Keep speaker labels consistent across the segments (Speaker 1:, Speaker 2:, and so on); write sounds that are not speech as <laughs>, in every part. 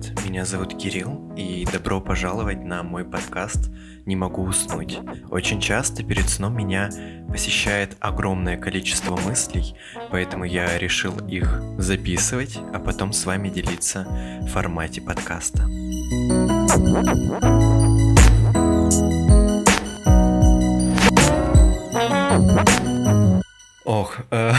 Speaker 1: привет! Меня зовут Кирилл, и добро пожаловать на мой подкаст «Не могу уснуть». Очень часто перед сном меня посещает огромное количество мыслей, поэтому я решил их записывать, а потом с вами делиться в формате подкаста. Ох, э,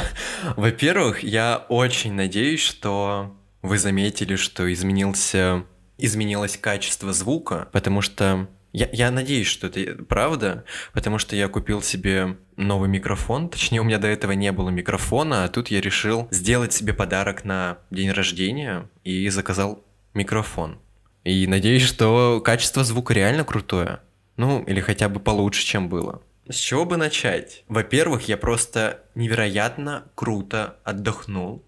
Speaker 1: <laughs> во-первых, я очень надеюсь, что вы заметили, что изменился, изменилось качество звука, потому что я, я надеюсь, что это правда, потому что я купил себе новый микрофон. Точнее, у меня до этого не было микрофона, а тут я решил сделать себе подарок на день рождения и заказал микрофон. И надеюсь, что качество звука реально крутое. Ну, или хотя бы получше, чем было. С чего бы начать? Во-первых, я просто невероятно круто отдохнул.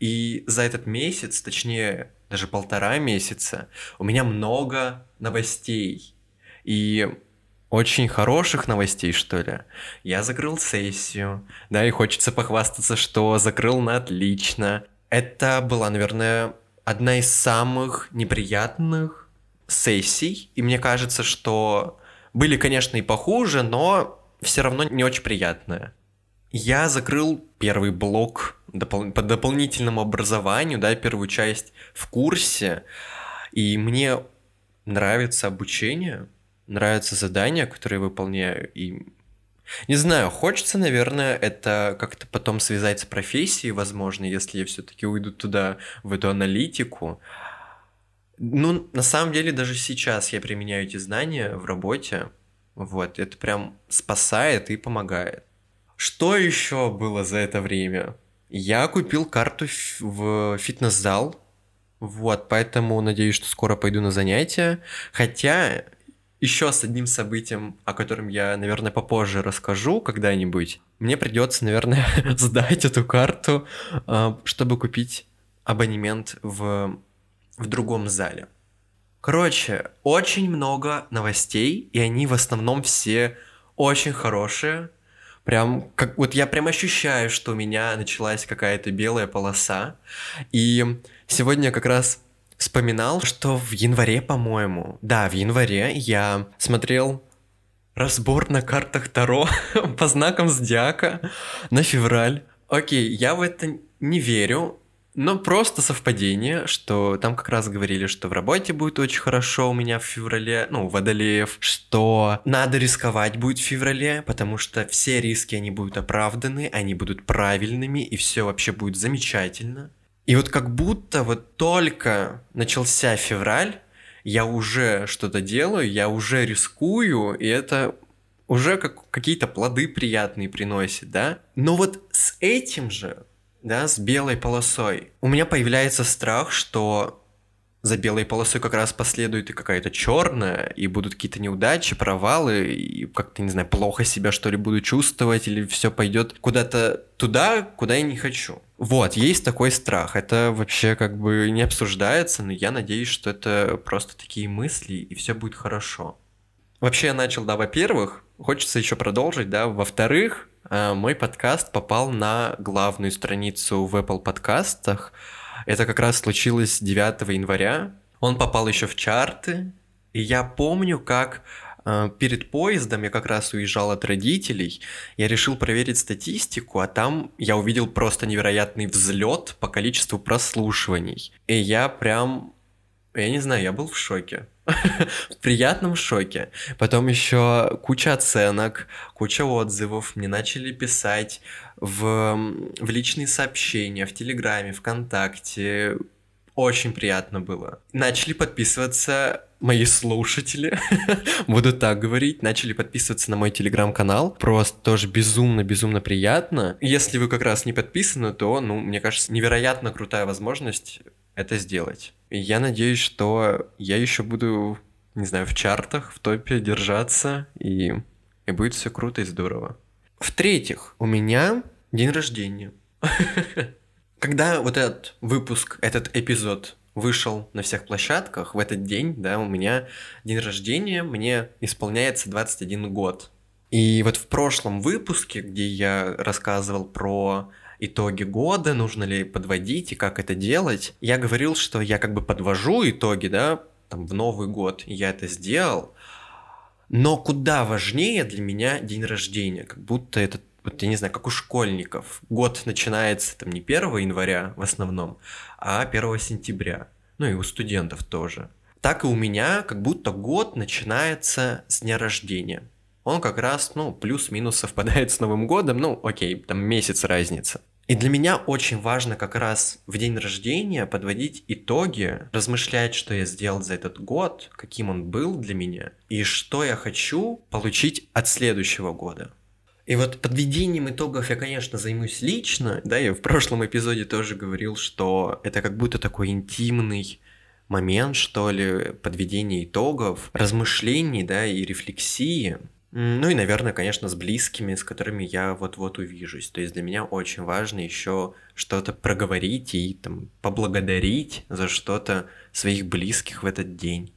Speaker 1: И за этот месяц, точнее, даже полтора месяца, у меня много новостей. И очень хороших новостей, что ли. Я закрыл сессию, да, и хочется похвастаться, что закрыл на отлично. Это была, наверное, одна из самых неприятных сессий, и мне кажется, что были, конечно, и похуже, но все равно не очень приятное. Я закрыл первый блок допол- по дополнительному образованию, да, первую часть в курсе, и мне нравится обучение, нравятся задания, которые выполняю, и не знаю, хочется, наверное, это как-то потом связать с профессией, возможно, если я все-таки уйду туда, в эту аналитику. Ну, на самом деле, даже сейчас я применяю эти знания в работе. Вот, это прям спасает и помогает. Что еще было за это время? Я купил карту в фитнес-зал. Вот, поэтому надеюсь, что скоро пойду на занятия. Хотя еще с одним событием, о котором я, наверное, попозже расскажу когда-нибудь, мне придется, наверное, <laughs> сдать эту карту, а, чтобы купить абонемент в, в другом зале. Короче, очень много новостей, и они в основном все очень хорошие. Прям, как вот я прям ощущаю, что у меня началась какая-то белая полоса. И сегодня как раз вспоминал, что в январе, по-моему, да, в январе я смотрел разбор на картах Таро <laughs> по знакам зодиака на февраль. Окей, я в это не верю, но просто совпадение, что там как раз говорили, что в работе будет очень хорошо у меня в феврале, ну, Водолеев, что надо рисковать будет в феврале, потому что все риски, они будут оправданы, они будут правильными, и все вообще будет замечательно. И вот как будто вот только начался февраль, я уже что-то делаю, я уже рискую, и это уже как какие-то плоды приятные приносит, да? Но вот с этим же, да, с белой полосой, у меня появляется страх, что за белой полосой как раз последует и какая-то черная, и будут какие-то неудачи, провалы, и как-то, не знаю, плохо себя что ли буду чувствовать, или все пойдет куда-то туда, куда я не хочу. Вот, есть такой страх. Это вообще как бы не обсуждается, но я надеюсь, что это просто такие мысли, и все будет хорошо. Вообще я начал, да, во-первых, хочется еще продолжить, да, во-вторых, э, мой подкаст попал на главную страницу в Apple подкастах. Это как раз случилось 9 января. Он попал еще в чарты. И я помню, как э, перед поездом я как раз уезжал от родителей, я решил проверить статистику, а там я увидел просто невероятный взлет по количеству прослушиваний. И я прям, я не знаю, я был в шоке. <laughs> в приятном шоке. Потом еще куча оценок, куча отзывов. Мне начали писать в, в личные сообщения, в Телеграме, ВКонтакте. Очень приятно было. Начали подписываться мои слушатели, <laughs> буду так говорить, начали подписываться на мой телеграм-канал. Просто тоже безумно-безумно приятно. Если вы как раз не подписаны, то, ну, мне кажется, невероятно крутая возможность это сделать. И я надеюсь, что я еще буду, не знаю, в чартах, в топе держаться, и, и будет все круто и здорово. В-третьих, у меня день рождения. <laughs> Когда вот этот выпуск, этот эпизод вышел на всех площадках, в этот день, да, у меня день рождения, мне исполняется 21 год. И вот в прошлом выпуске, где я рассказывал про итоги года, нужно ли подводить и как это делать. Я говорил, что я как бы подвожу итоги, да, там в Новый год, я это сделал. Но куда важнее для меня день рождения, как будто это вот я не знаю, как у школьников. Год начинается там не 1 января в основном, а 1 сентября. Ну и у студентов тоже. Так и у меня как будто год начинается с дня рождения. Он как раз, ну, плюс-минус совпадает с Новым годом, ну, окей, там месяц разница. И для меня очень важно как раз в день рождения подводить итоги, размышлять, что я сделал за этот год, каким он был для меня, и что я хочу получить от следующего года. И вот подведением итогов я, конечно, займусь лично. Да, я в прошлом эпизоде тоже говорил, что это как будто такой интимный момент, что ли, подведения итогов, размышлений, да, и рефлексии. Ну и, наверное, конечно, с близкими, с которыми я вот-вот увижусь. То есть для меня очень важно еще что-то проговорить и там поблагодарить за что-то своих близких в этот день.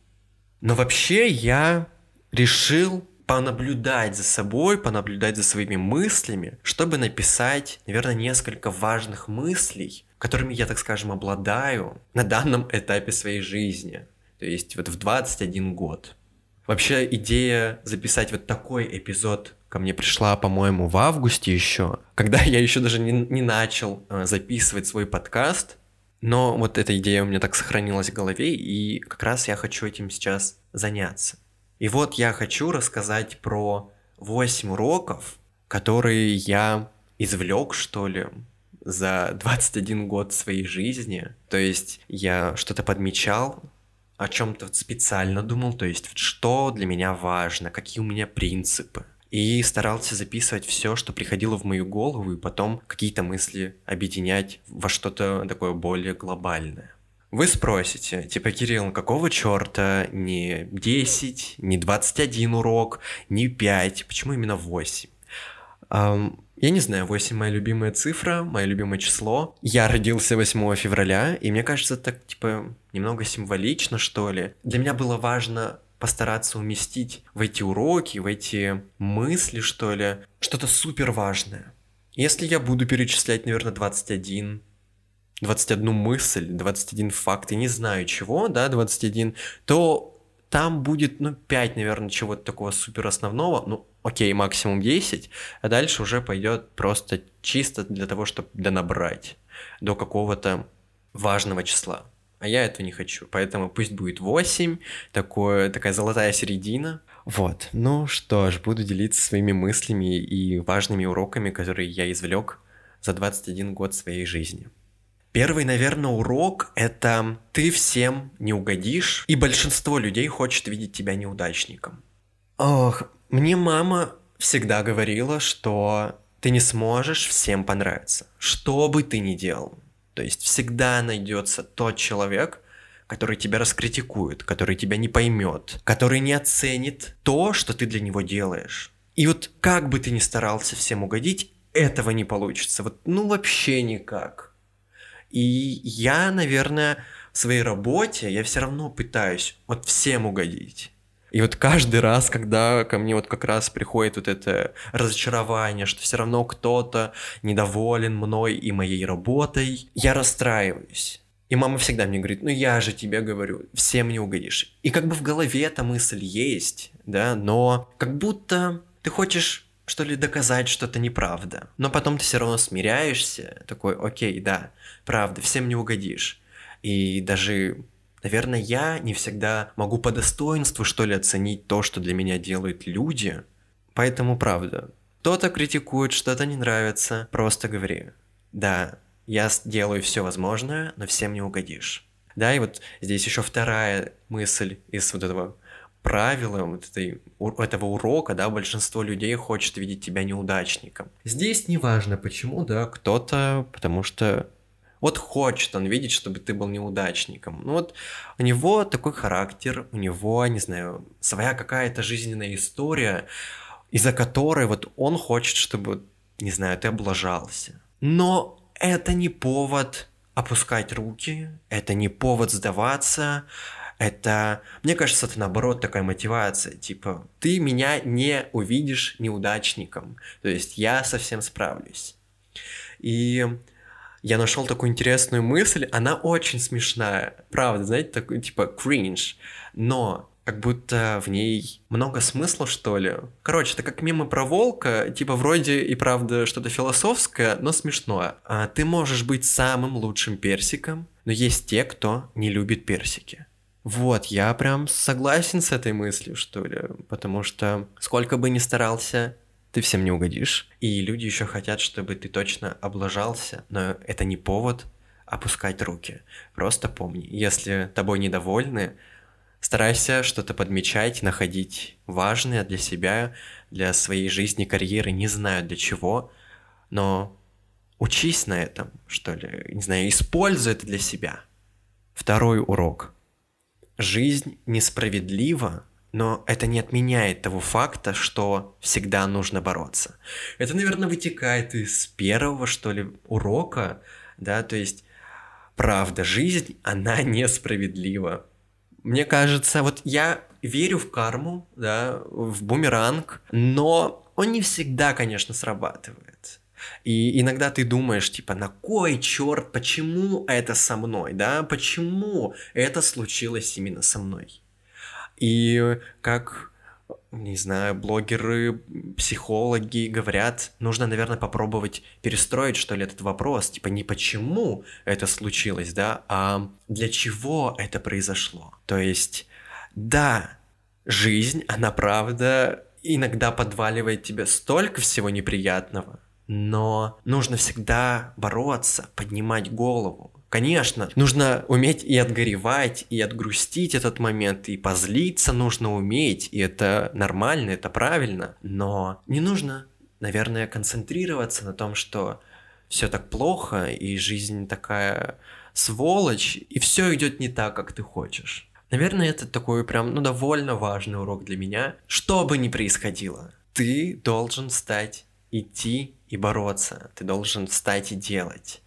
Speaker 1: Но вообще я решил понаблюдать за собой, понаблюдать за своими мыслями, чтобы написать, наверное, несколько важных мыслей, которыми я, так скажем, обладаю на данном этапе своей жизни. То есть вот в 21 год. Вообще идея записать вот такой эпизод ко мне пришла, по-моему, в августе еще, когда <laughs> я еще даже не, не начал э, записывать свой подкаст, но вот эта идея у меня так сохранилась в голове, и как раз я хочу этим сейчас заняться. И вот я хочу рассказать про 8 уроков, которые я извлек, что ли, за 21 год своей жизни. То есть я что-то подмечал, о чем-то специально думал, то есть что для меня важно, какие у меня принципы. И старался записывать все, что приходило в мою голову, и потом какие-то мысли объединять во что-то такое более глобальное. Вы спросите, типа, Кирилл, какого черта не 10, не 21 урок, не 5, почему именно 8? Um, я не знаю, 8 моя любимая цифра, мое любимое число. Я родился 8 февраля, и мне кажется, так, типа, немного символично, что ли. Для меня было важно постараться уместить в эти уроки, в эти мысли, что ли, что-то супер важное. Если я буду перечислять, наверное, 21, 21 мысль, 21 факт, и не знаю чего, да, 21, то там будет, ну, 5, наверное, чего-то такого супер основного, ну, окей, максимум 10, а дальше уже пойдет просто чисто для того, чтобы донабрать до какого-то важного числа. А я этого не хочу, поэтому пусть будет 8, такое, такая золотая середина. Вот, ну что ж, буду делиться своими мыслями и важными уроками, которые я извлек за 21 год своей жизни. Первый, наверное, урок — это ты всем не угодишь, и большинство людей хочет видеть тебя неудачником. Ох, мне мама всегда говорила, что ты не сможешь всем понравиться, что бы ты ни делал. То есть всегда найдется тот человек, который тебя раскритикует, который тебя не поймет, который не оценит то, что ты для него делаешь. И вот как бы ты ни старался всем угодить, этого не получится. Вот ну вообще никак. И я, наверное, в своей работе я все равно пытаюсь вот всем угодить. И вот каждый раз, когда ко мне вот как раз приходит вот это разочарование, что все равно кто-то недоволен мной и моей работой, я расстраиваюсь. И мама всегда мне говорит, ну я же тебе говорю, всем не угодишь. И как бы в голове эта мысль есть, да, но как будто ты хочешь что ли, доказать что-то неправда. Но потом ты все равно смиряешься, такой, окей, да, правда, всем не угодишь. И даже, наверное, я не всегда могу по достоинству, что ли, оценить то, что для меня делают люди. Поэтому, правда, кто-то критикует, что-то не нравится, просто говори, да, я делаю все возможное, но всем не угодишь. Да, и вот здесь еще вторая мысль из вот этого правила вот этой, этого урока, да, большинство людей хочет видеть тебя неудачником. Здесь неважно почему, да, кто-то, потому что вот хочет он видеть, чтобы ты был неудачником. Ну вот у него такой характер, у него, не знаю, своя какая-то жизненная история, из-за которой вот он хочет, чтобы, не знаю, ты облажался. Но это не повод опускать руки, это не повод сдаваться, это, мне кажется, это наоборот такая мотивация, типа, ты меня не увидишь неудачником, то есть я совсем справлюсь. И я нашел такую интересную мысль, она очень смешная, правда, знаете, такой типа кринж, но как будто в ней много смысла, что ли. Короче, это как мимо про волка, типа вроде и правда что-то философское, но смешное. А ты можешь быть самым лучшим персиком, но есть те, кто не любит персики. Вот, я прям согласен с этой мыслью, что ли, потому что сколько бы ни старался, ты всем не угодишь. И люди еще хотят, чтобы ты точно облажался, но это не повод опускать руки. Просто помни, если тобой недовольны, старайся что-то подмечать, находить важное для себя, для своей жизни, карьеры, не знаю для чего, но учись на этом, что ли, не знаю, используй это для себя. Второй урок. Жизнь несправедлива, но это не отменяет того факта, что всегда нужно бороться. Это, наверное, вытекает из первого, что ли, урока, да, то есть, правда, жизнь, она несправедлива. Мне кажется, вот я верю в карму, да, в бумеранг, но он не всегда, конечно, срабатывает. И иногда ты думаешь, типа, на кой черт, почему это со мной, да, почему это случилось именно со мной? И как, не знаю, блогеры, психологи говорят, нужно, наверное, попробовать перестроить, что ли, этот вопрос. Типа не почему это случилось, да, а для чего это произошло. То есть, да, жизнь, она правда иногда подваливает тебе столько всего неприятного, но нужно всегда бороться, поднимать голову, Конечно, нужно уметь и отгоревать, и отгрустить этот момент, и позлиться нужно уметь, и это нормально, это правильно, но не нужно, наверное, концентрироваться на том, что все так плохо, и жизнь такая сволочь, и все идет не так, как ты хочешь. Наверное, это такой прям, ну, довольно важный урок для меня. Что бы ни происходило, ты должен стать идти и бороться. Ты должен встать и делать.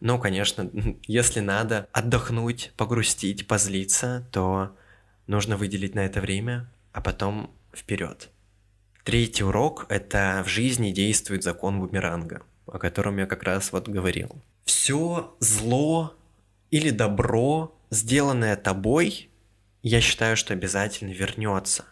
Speaker 1: Ну, конечно, <laughs> если надо отдохнуть, погрустить, позлиться, то нужно выделить на это время, а потом вперед. Третий урок – это в жизни действует закон бумеранга, о котором я как раз вот говорил. Все зло или добро, сделанное тобой, я считаю, что обязательно вернется.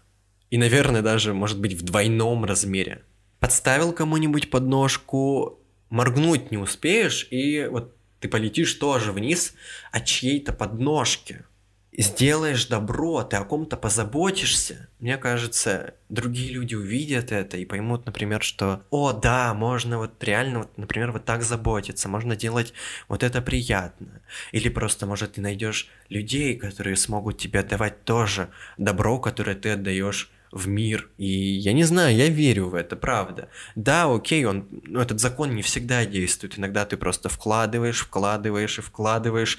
Speaker 1: И, наверное, даже, может быть, в двойном размере. Подставил кому-нибудь подножку, моргнуть не успеешь, и вот ты полетишь тоже вниз от чьей-то подножки. Сделаешь добро, ты о ком-то позаботишься. Мне кажется, другие люди увидят это и поймут, например, что, о, да, можно вот реально, вот, например, вот так заботиться, можно делать вот это приятно. Или просто, может, ты найдешь людей, которые смогут тебе отдавать тоже добро, которое ты отдаешь в мир. И я не знаю, я верю в это, правда. Да, окей, он, ну, этот закон не всегда действует. Иногда ты просто вкладываешь, вкладываешь и вкладываешь,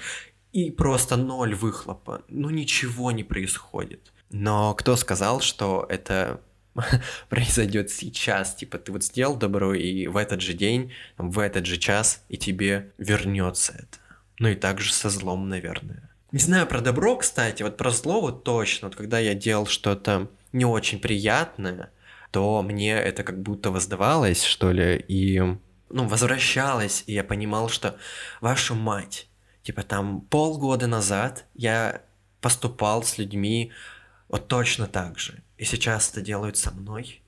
Speaker 1: и просто ноль выхлопа. Ну ничего не происходит. Но кто сказал, что это <laughs> произойдет сейчас. Типа ты вот сделал добро, и в этот же день, в этот же час, и тебе вернется это. Ну и также со злом, наверное. Не знаю про добро, кстати, вот про зло вот точно. Вот когда я делал что-то не очень приятное, то мне это как будто воздавалось, что ли, и ну, возвращалось, и я понимал, что вашу мать, типа там полгода назад я поступал с людьми вот точно так же, и сейчас это делают со мной.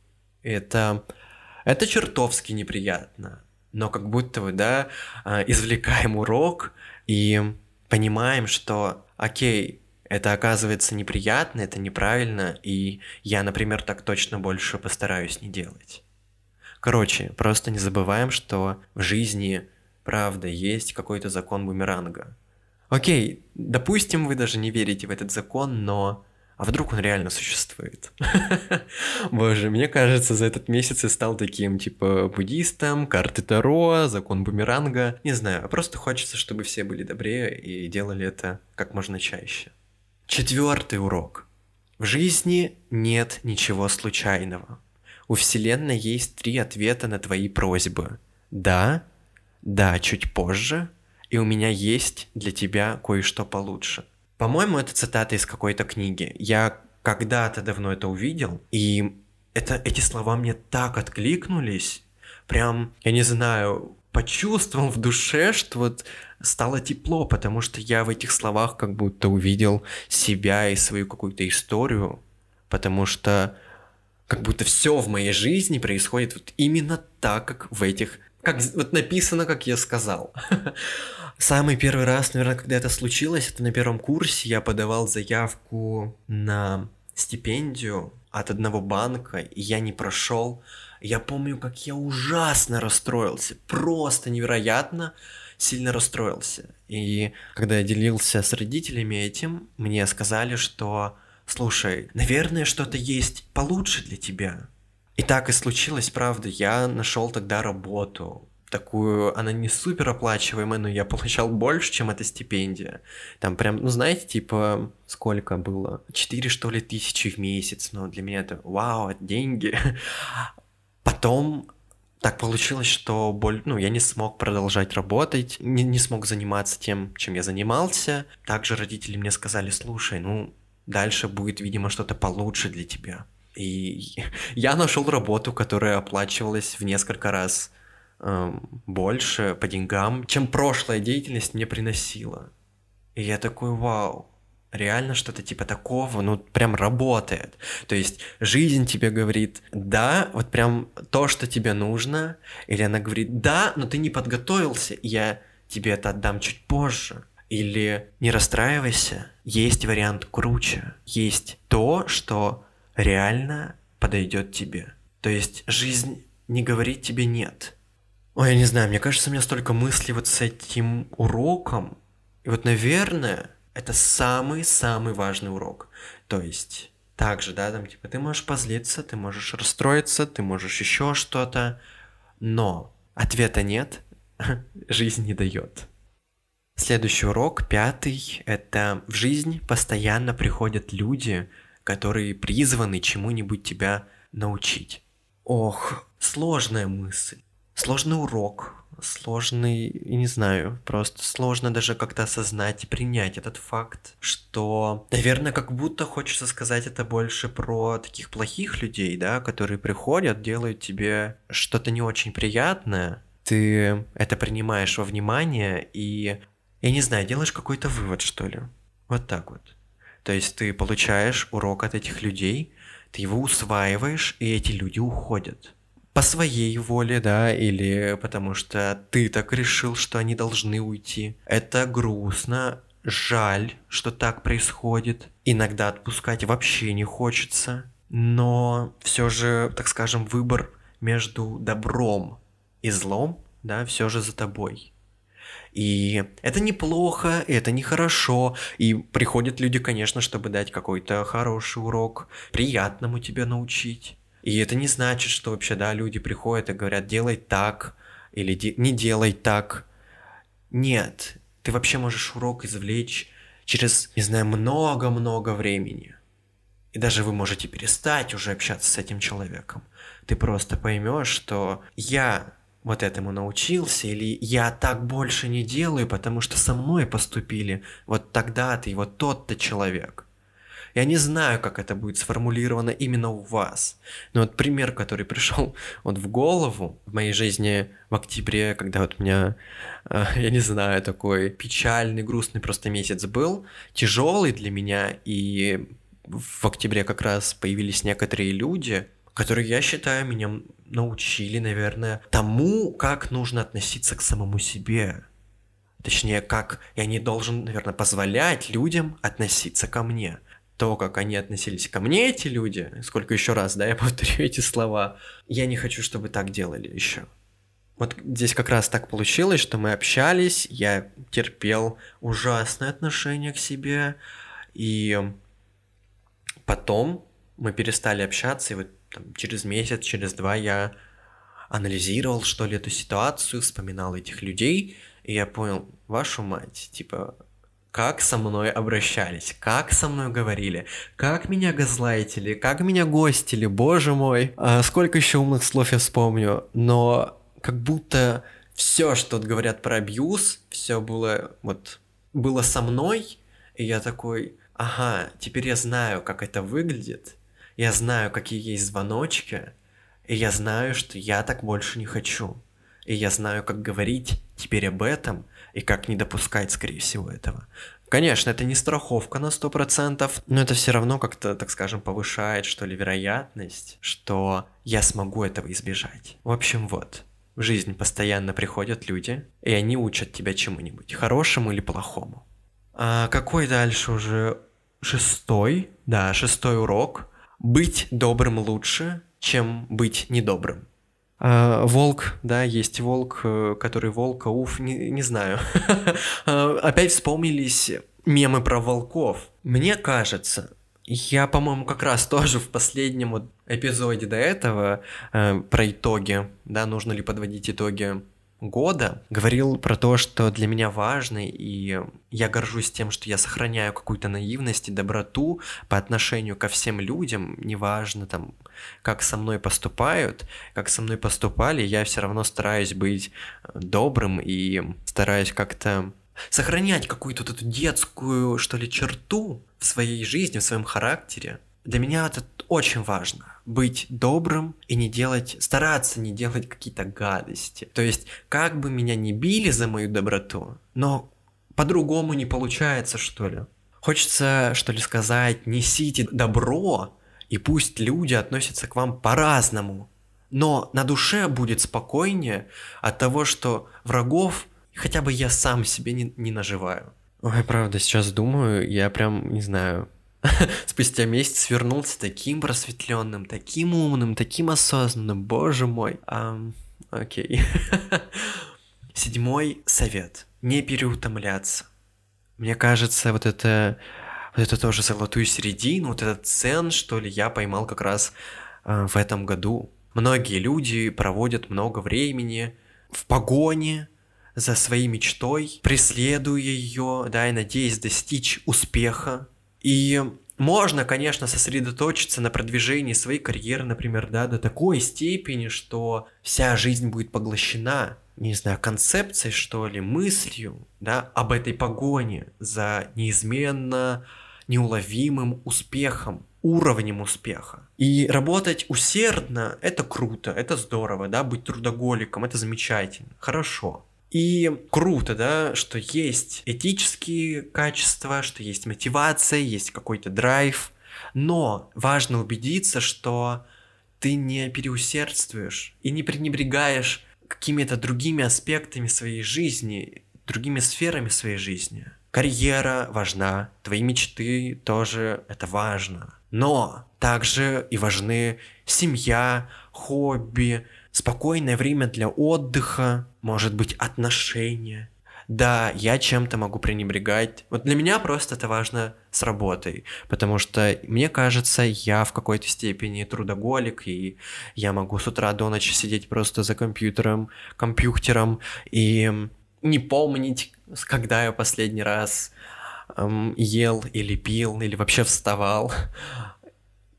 Speaker 1: Это, это чертовски неприятно, но как будто бы, да, а, извлекаем урок и понимаем, что, окей, это оказывается неприятно, это неправильно, и я, например, так точно больше постараюсь не делать. Короче, просто не забываем, что в жизни, правда, есть какой-то закон бумеранга. Окей, допустим, вы даже не верите в этот закон, но... А вдруг он реально существует? <laughs> Боже, мне кажется, за этот месяц я стал таким, типа, буддистом, карты Таро, закон бумеранга. Не знаю, просто хочется, чтобы все были добрее и делали это как можно чаще. Четвертый урок. В жизни нет ничего случайного. У Вселенной есть три ответа на твои просьбы. Да, да, чуть позже, и у меня есть для тебя кое-что получше. По-моему, это цитата из какой-то книги. Я когда-то давно это увидел, и это, эти слова мне так откликнулись. Прям, я не знаю, почувствовал в душе, что вот стало тепло, потому что я в этих словах как будто увидел себя и свою какую-то историю, потому что как будто все в моей жизни происходит вот именно так, как в этих, как вот написано, как я сказал. <laughs> Самый первый раз, наверное, когда это случилось, это на первом курсе я подавал заявку на стипендию от одного банка, и я не прошел. Я помню, как я ужасно расстроился, просто невероятно сильно расстроился. И когда я делился с родителями этим, мне сказали, что слушай, наверное, что-то есть получше для тебя. И так и случилось, правда. Я нашел тогда работу. Такую, она не супер оплачиваемая, но я получал больше, чем эта стипендия. Там прям, ну знаете, типа, сколько было? Четыре, что ли, тысячи в месяц. Но для меня это, вау, деньги. Потом так получилось, что боль, ну, я не смог продолжать работать, не, не смог заниматься тем, чем я занимался. Также родители мне сказали, слушай, ну, дальше будет, видимо, что-то получше для тебя. И <laughs> я нашел работу, которая оплачивалась в несколько раз э, больше по деньгам, чем прошлая деятельность мне приносила. И я такой, вау, реально что-то типа такого, ну, прям работает. То есть жизнь тебе говорит, да, вот прям то, что тебе нужно, или она говорит, да, но ты не подготовился, я тебе это отдам чуть позже. Или не расстраивайся, есть вариант круче. Есть то, что реально подойдет тебе. То есть жизнь не говорит тебе нет. Ой, я не знаю, мне кажется, у меня столько мыслей вот с этим уроком. И вот, наверное, это самый-самый важный урок. То есть, также, да, там, типа, ты можешь позлиться, ты можешь расстроиться, ты можешь еще что-то, но ответа нет, <laughs> жизнь не дает. Следующий урок, пятый, это в жизнь постоянно приходят люди, которые призваны чему-нибудь тебя научить. Ох, сложная мысль, сложный урок, сложный, я не знаю, просто сложно даже как-то осознать и принять этот факт, что, наверное, как будто хочется сказать это больше про таких плохих людей, да, которые приходят, делают тебе что-то не очень приятное, ты это принимаешь во внимание и я не знаю, делаешь какой-то вывод, что ли. Вот так вот. То есть ты получаешь урок от этих людей, ты его усваиваешь, и эти люди уходят. По своей воле, да, или потому что ты так решил, что они должны уйти. Это грустно, жаль, что так происходит. Иногда отпускать вообще не хочется. Но все же, так скажем, выбор между добром и злом, да, все же за тобой. И это неплохо, это нехорошо. И приходят люди, конечно, чтобы дать какой-то хороший урок, приятному тебя научить. И это не значит, что вообще, да, люди приходят и говорят, делай так, или не делай так. Нет, ты вообще можешь урок извлечь через, не знаю, много-много времени. И даже вы можете перестать уже общаться с этим человеком. Ты просто поймешь, что я вот этому научился, или я так больше не делаю, потому что со мной поступили вот тогда-то и вот тот-то человек. Я не знаю, как это будет сформулировано именно у вас. Но вот пример, который пришел <laughs> вот в голову в моей жизни в октябре, когда вот у меня, э, <laughs> я не знаю, такой печальный, грустный просто месяц был, тяжелый для меня, и в октябре как раз появились некоторые люди, которые, я считаю, меня научили, наверное, тому, как нужно относиться к самому себе. Точнее, как я не должен, наверное, позволять людям относиться ко мне. То, как они относились ко мне, эти люди, сколько еще раз, да, я <laughs> повторю эти слова, я не хочу, чтобы так делали еще. Вот здесь как раз так получилось, что мы общались, я терпел ужасное отношение к себе, и потом мы перестали общаться, и вот там, через месяц, через два я анализировал, что ли, эту ситуацию, вспоминал этих людей, и я понял, вашу мать, типа, как со мной обращались, как со мной говорили, как меня газлайтили, как меня гостили, боже мой. А сколько еще умных слов я вспомню, но как будто все, что говорят про абьюз, все было вот было со мной, и я такой, ага, теперь я знаю, как это выглядит, я знаю, какие есть звоночки, и я знаю, что я так больше не хочу. И я знаю, как говорить теперь об этом и как не допускать, скорее всего, этого. Конечно, это не страховка на 100%, но это все равно как-то, так скажем, повышает, что ли, вероятность, что я смогу этого избежать. В общем, вот. В жизнь постоянно приходят люди, и они учат тебя чему-нибудь, хорошему или плохому. А какой дальше уже шестой? Да, шестой урок. Быть добрым лучше, чем быть недобрым. А, волк, да, есть волк, э, который волка, уф, не, не знаю. <laughs> А, опять вспомнились мемы про волков. Мне кажется, я, по-моему, как раз <laughs> тоже в последнем эпизоде до этого э, про итоги, да, нужно ли подводить итоги года говорил про то, что для меня важно, и я горжусь тем, что я сохраняю какую-то наивность и доброту по отношению ко всем людям, неважно там, как со мной поступают, как со мной поступали, я все равно стараюсь быть добрым и стараюсь как-то сохранять какую-то вот эту детскую, что ли, черту в своей жизни, в своем характере. Для меня это очень важно быть добрым и не делать, стараться не делать какие-то гадости. То есть, как бы меня не били за мою доброту, но по-другому не получается, что ли. Хочется, что ли, сказать, несите добро, и пусть люди относятся к вам по-разному. Но на душе будет спокойнее от того, что врагов хотя бы я сам себе не, не наживаю. Ой, правда, сейчас думаю, я прям, не знаю, <laughs> спустя месяц вернулся таким просветленным, таким умным, таким осознанным, боже мой. Окей. <laughs> Седьмой совет. Не переутомляться. Мне кажется, вот это, это тоже золотую середину, вот этот цен, что ли, я поймал как раз э, в этом году. Многие люди проводят много времени в погоне за своей мечтой, преследуя ее, да, и надеясь достичь успеха, и можно, конечно, сосредоточиться на продвижении своей карьеры, например, да, до такой степени, что вся жизнь будет поглощена, не знаю, концепцией, что ли, мыслью, да, об этой погоне за неизменно неуловимым успехом, уровнем успеха. И работать усердно – это круто, это здорово, да, быть трудоголиком – это замечательно, хорошо. И круто, да, что есть этические качества, что есть мотивация, есть какой-то драйв, но важно убедиться, что ты не переусердствуешь и не пренебрегаешь какими-то другими аспектами своей жизни, другими сферами своей жизни. Карьера важна, твои мечты тоже это важно. Но также и важны семья, хобби, спокойное время для отдыха, может быть, отношения. Да, я чем-то могу пренебрегать. Вот для меня просто это важно с работой, потому что мне кажется, я в какой-то степени трудоголик, и я могу с утра до ночи сидеть просто за компьютером, компьютером и не помнить, когда я последний раз эм, ел или пил, или вообще вставал.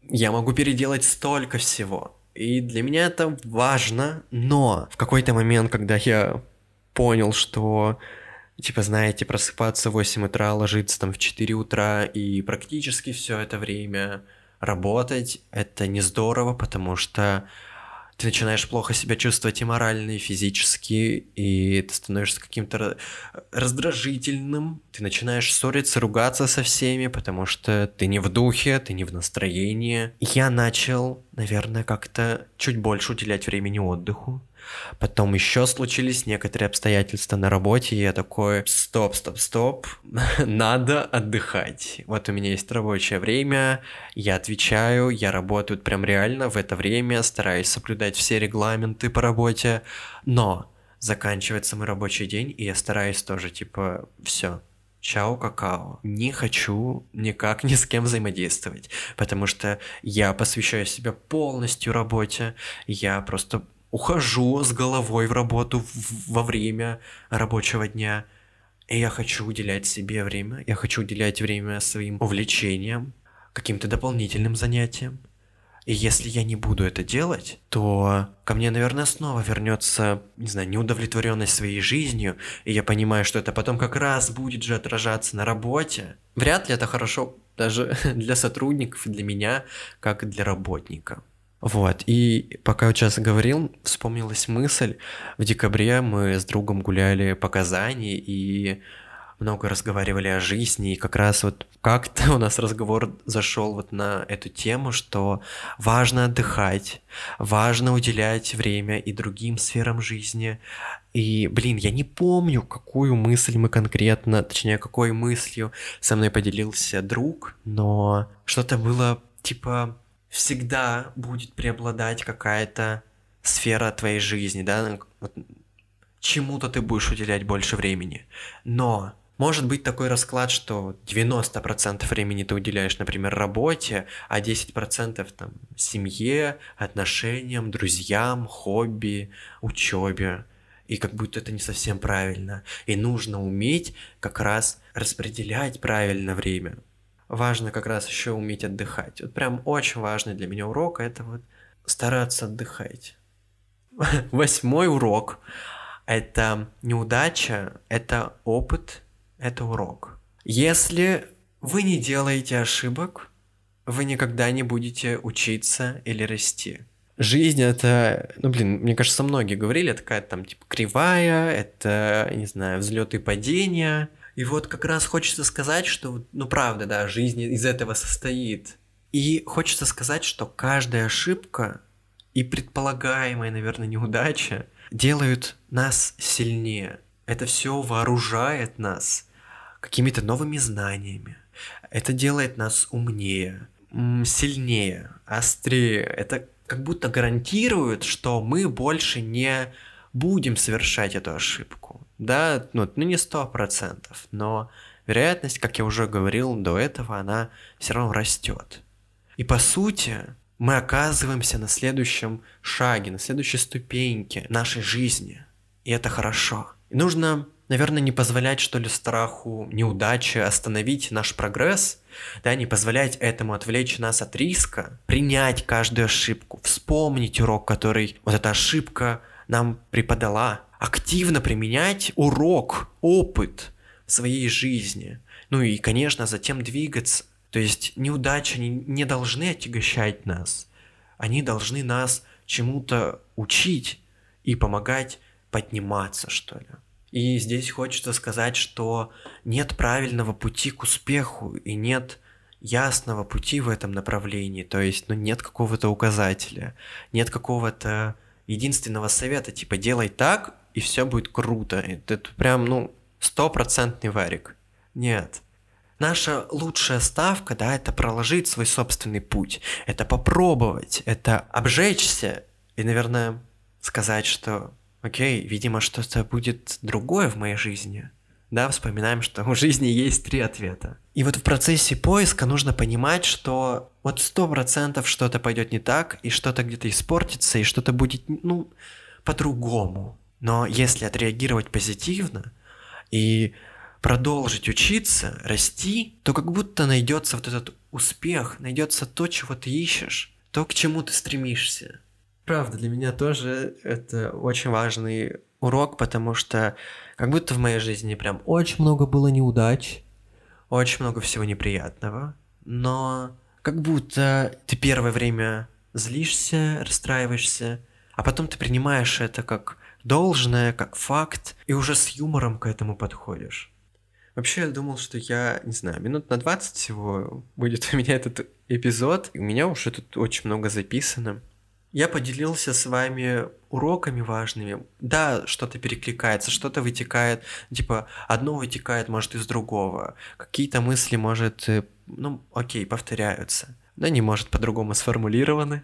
Speaker 1: Я могу переделать столько всего. И для меня это важно, но в какой-то момент, когда я понял, что типа, знаете, просыпаться в 8 утра, ложиться там в 4 утра и практически все это время работать, это не здорово, потому что ты начинаешь плохо себя чувствовать и морально, и физически, и ты становишься каким-то раздражительным, ты начинаешь ссориться, ругаться со всеми, потому что ты не в духе, ты не в настроении. Я начал, наверное, как-то чуть больше уделять времени отдыху, Потом еще случились некоторые обстоятельства на работе, и я такой, стоп, стоп, стоп, <laughs> надо отдыхать. Вот у меня есть рабочее время, я отвечаю, я работаю прям реально в это время, стараюсь соблюдать все регламенты по работе, но заканчивается мой рабочий день, и я стараюсь тоже, типа, все, Чао, какао. Не хочу никак ни с кем взаимодействовать, потому что я посвящаю себя полностью работе, я просто ухожу с головой в работу во время рабочего дня. И я хочу уделять себе время, я хочу уделять время своим увлечениям, каким-то дополнительным занятиям. И если я не буду это делать, то ко мне, наверное, снова вернется, не знаю, неудовлетворенность своей жизнью, и я понимаю, что это потом как раз будет же отражаться на работе. Вряд ли это хорошо даже <laughs> для сотрудников для меня, как и для работника. Вот, и пока я сейчас говорил, вспомнилась мысль, в декабре мы с другом гуляли по Казани, и много разговаривали о жизни, и как раз вот как-то <laughs> у нас разговор зашел вот на эту тему, что важно отдыхать, важно уделять время и другим сферам жизни. И, блин, я не помню, какую мысль мы конкретно, точнее, какой мыслью со мной поделился друг, но что-то было типа всегда будет преобладать какая-то сфера твоей жизни, да, чему-то ты будешь уделять больше времени. Но может быть такой расклад, что 90% времени ты уделяешь, например, работе, а 10% там семье, отношениям, друзьям, хобби, учебе. И как будто это не совсем правильно. И нужно уметь как раз распределять правильно время. Важно как раз еще уметь отдыхать. Вот прям очень важный для меня урок это вот стараться отдыхать. <laughs> Восьмой урок – это неудача, это опыт – это урок. Если вы не делаете ошибок, вы никогда не будете учиться или расти. Жизнь это, ну блин, мне кажется, многие говорили, такая там типа кривая, это, не знаю, взлеты и падения. И вот как раз хочется сказать, что, ну правда, да, жизнь из этого состоит. И хочется сказать, что каждая ошибка и предполагаемая, наверное, неудача делают нас сильнее. Это все вооружает нас какими-то новыми знаниями. Это делает нас умнее, сильнее, острее. Это как будто гарантирует, что мы больше не будем совершать эту ошибку. Да, ну, ну не сто процентов, но вероятность, как я уже говорил до этого, она все равно растет. И по сути, мы оказываемся на следующем шаге, на следующей ступеньке нашей жизни. И это хорошо. И нужно наверное, не позволять, что ли, страху неудачи остановить наш прогресс, да, не позволять этому отвлечь нас от риска, принять каждую ошибку, вспомнить урок, который вот эта ошибка нам преподала, активно применять урок, опыт в своей жизни. Ну и, конечно, затем двигаться. То есть неудачи не, не должны отягощать нас. Они должны нас чему-то учить и помогать подниматься, что ли. И здесь хочется сказать, что нет правильного пути к успеху и нет ясного пути в этом направлении. То есть, ну, нет какого-то указателя, нет какого-то единственного совета, типа делай так, и все будет круто. Это прям, ну, стопроцентный варик. Нет. Наша лучшая ставка, да, это проложить свой собственный путь, это попробовать, это обжечься и, наверное, сказать, что окей, видимо, что-то будет другое в моей жизни. Да, вспоминаем, что у жизни есть три ответа. И вот в процессе поиска нужно понимать, что вот сто процентов что-то пойдет не так, и что-то где-то испортится, и что-то будет, ну, по-другому. Но если отреагировать позитивно и продолжить учиться, расти, то как будто найдется вот этот успех, найдется то, чего ты ищешь, то, к чему ты стремишься. Правда, для меня тоже это очень важный урок, потому что как будто в моей жизни прям очень много было неудач, очень много всего неприятного, но как будто ты первое время злишься, расстраиваешься, а потом ты принимаешь это как должное, как факт, и уже с юмором к этому подходишь. Вообще, я думал, что я, не знаю, минут на 20 всего будет <laughs> у меня этот эпизод. У меня уже тут очень много записано. Я поделился с вами уроками важными. Да, что-то перекликается, что-то вытекает, типа одно вытекает, может, из другого. Какие-то мысли, может, э, ну, окей, повторяются. Да, не может по-другому сформулированы.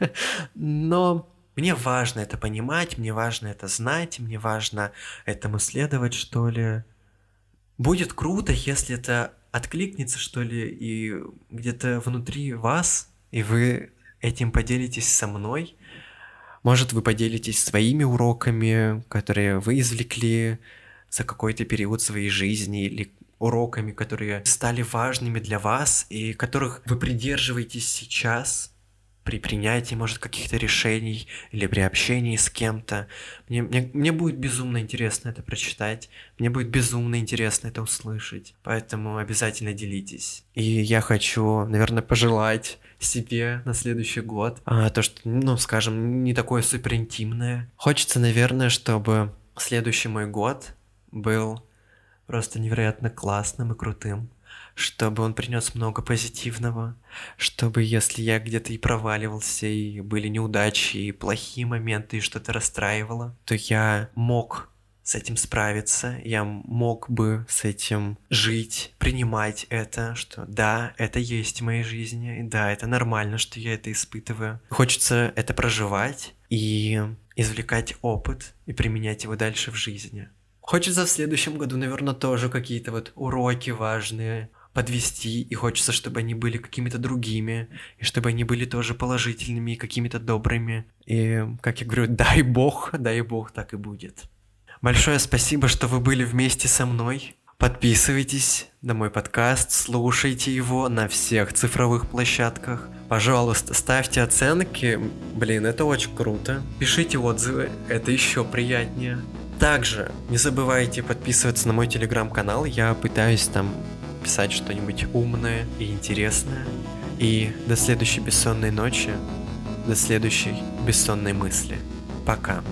Speaker 1: <laughs> Но мне важно это понимать, мне важно это знать, мне важно этому следовать, что ли. Будет круто, если это откликнется, что ли, и где-то внутри вас, и вы этим поделитесь со мной. Может, вы поделитесь своими уроками, которые вы извлекли за какой-то период своей жизни или уроками, которые стали важными для вас и которых вы придерживаетесь сейчас при принятии, может, каких-то решений или при общении с кем-то. Мне, мне, мне будет безумно интересно это прочитать, мне будет безумно интересно это услышать, поэтому обязательно делитесь. И я хочу, наверное, пожелать себе на следующий год. А, то, что, ну, скажем, не такое супер интимное. Хочется, наверное, чтобы следующий мой год был просто невероятно классным и крутым чтобы он принес много позитивного, чтобы если я где-то и проваливался, и были неудачи, и плохие моменты, и что-то расстраивало, то я мог с этим справиться, я мог бы с этим жить, принимать это, что да, это есть в моей жизни, и да, это нормально, что я это испытываю. Хочется это проживать и извлекать опыт и применять его дальше в жизни. Хочется в следующем году, наверное, тоже какие-то вот уроки важные, подвести, и хочется, чтобы они были какими-то другими, и чтобы они были тоже положительными и какими-то добрыми. И, как я говорю, <laughs> дай бог, дай бог, так и будет. Большое спасибо, что вы были вместе со мной. Подписывайтесь на мой подкаст, слушайте его на всех цифровых площадках. Пожалуйста, ставьте оценки. Блин, это очень круто. Пишите отзывы, это еще приятнее. Также не забывайте подписываться на мой телеграм-канал. Я пытаюсь там писать что-нибудь умное и интересное. И до следующей бессонной ночи, до следующей бессонной мысли. Пока.